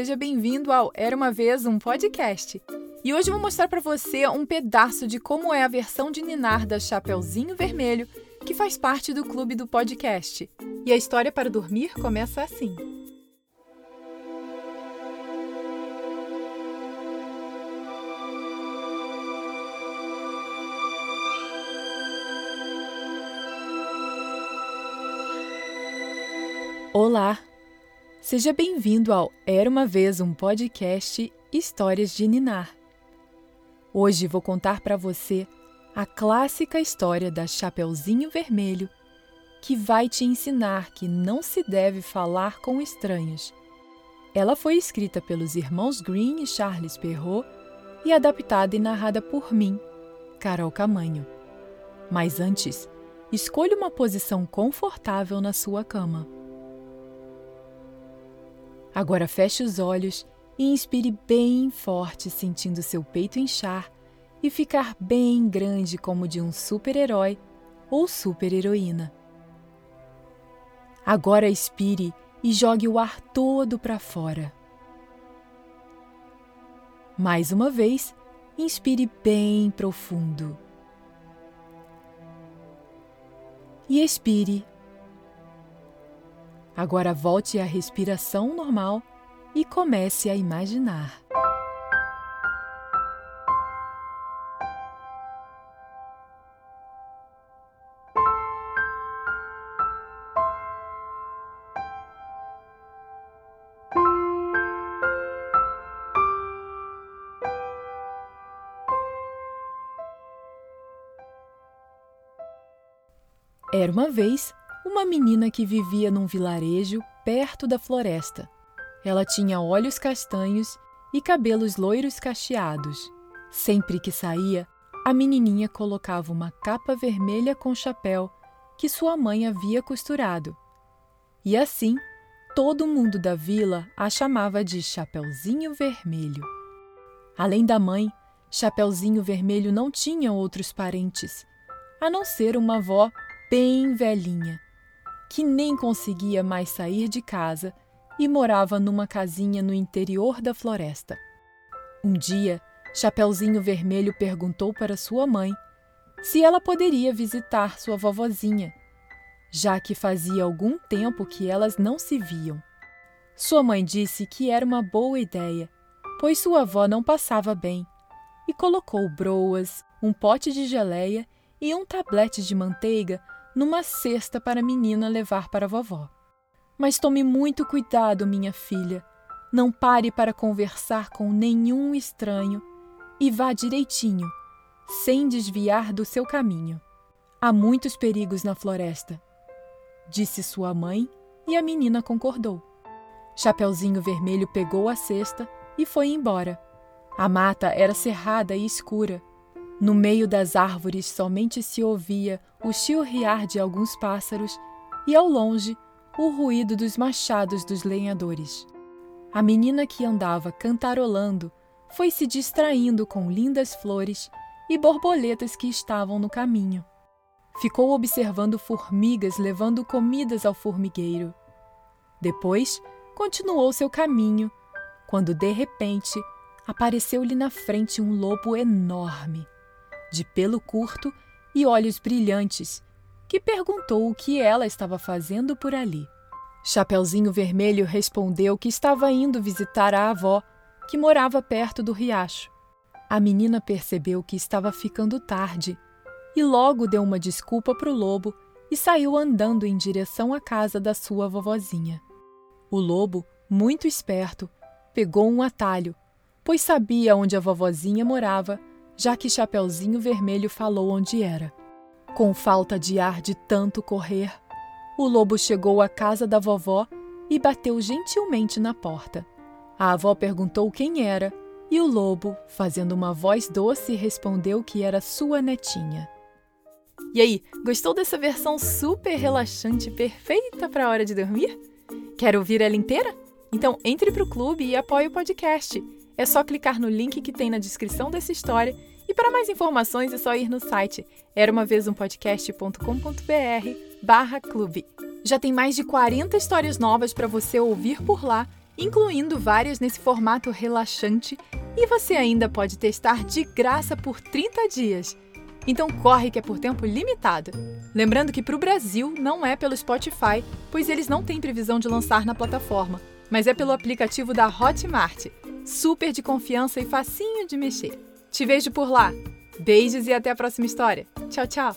seja bem-vindo ao Era uma vez um podcast. E hoje eu vou mostrar para você um pedaço de como é a versão de Ninar da Chapeuzinho Vermelho, que faz parte do clube do podcast. E a história para dormir começa assim. Olá! Seja bem-vindo ao Era uma Vez um podcast Histórias de Ninar. Hoje vou contar para você a clássica história da Chapeuzinho Vermelho, que vai te ensinar que não se deve falar com estranhos. Ela foi escrita pelos irmãos Green e Charles Perrault e adaptada e narrada por mim, Carol Camanho. Mas antes, escolha uma posição confortável na sua cama. Agora feche os olhos e inspire bem forte, sentindo seu peito inchar e ficar bem grande como de um super-herói ou super-heroína. Agora expire e jogue o ar todo para fora. Mais uma vez, inspire bem profundo. E expire Agora volte à respiração normal e comece a imaginar. Era uma vez uma menina que vivia num vilarejo perto da floresta. Ela tinha olhos castanhos e cabelos loiros cacheados. Sempre que saía, a menininha colocava uma capa vermelha com chapéu que sua mãe havia costurado. E assim, todo mundo da vila a chamava de Chapeuzinho Vermelho. Além da mãe, Chapeuzinho Vermelho não tinha outros parentes, a não ser uma avó bem velhinha que nem conseguia mais sair de casa e morava numa casinha no interior da floresta. Um dia, Chapeuzinho Vermelho perguntou para sua mãe se ela poderia visitar sua vovozinha, já que fazia algum tempo que elas não se viam. Sua mãe disse que era uma boa ideia, pois sua avó não passava bem, e colocou broas, um pote de geleia e um tablete de manteiga numa cesta para a menina levar para a vovó. Mas tome muito cuidado, minha filha. Não pare para conversar com nenhum estranho e vá direitinho, sem desviar do seu caminho. Há muitos perigos na floresta, disse sua mãe e a menina concordou. Chapeuzinho Vermelho pegou a cesta e foi embora. A mata era cerrada e escura no meio das árvores somente se ouvia o chilrear de alguns pássaros e, ao longe, o ruído dos machados dos lenhadores. A menina que andava cantarolando foi se distraindo com lindas flores e borboletas que estavam no caminho. Ficou observando formigas levando comidas ao formigueiro. Depois, continuou seu caminho, quando de repente apareceu-lhe na frente um lobo enorme de pelo curto e olhos brilhantes, que perguntou o que ela estava fazendo por ali. Chapeuzinho Vermelho respondeu que estava indo visitar a avó, que morava perto do riacho. A menina percebeu que estava ficando tarde e logo deu uma desculpa para o lobo e saiu andando em direção à casa da sua vovozinha. O lobo, muito esperto, pegou um atalho, pois sabia onde a vovozinha morava já que Chapeuzinho Vermelho falou onde era. Com falta de ar de tanto correr, o lobo chegou à casa da vovó e bateu gentilmente na porta. A avó perguntou quem era e o lobo, fazendo uma voz doce, respondeu que era sua netinha. E aí, gostou dessa versão super relaxante, perfeita para a hora de dormir? Quer ouvir ela inteira? Então entre para o clube e apoie o podcast. É só clicar no link que tem na descrição dessa história e para mais informações é só ir no site era uma vez um podcast.com.br barra clube. Já tem mais de 40 histórias novas para você ouvir por lá incluindo várias nesse formato relaxante, e você ainda pode testar de graça por 30 dias. Então corre que é por tempo limitado. Lembrando que para o Brasil não é pelo Spotify, pois eles não têm previsão de lançar na plataforma, mas é pelo aplicativo da Hotmart. Super de confiança e facinho de mexer. Te vejo por lá. Beijos e até a próxima história. Tchau, tchau!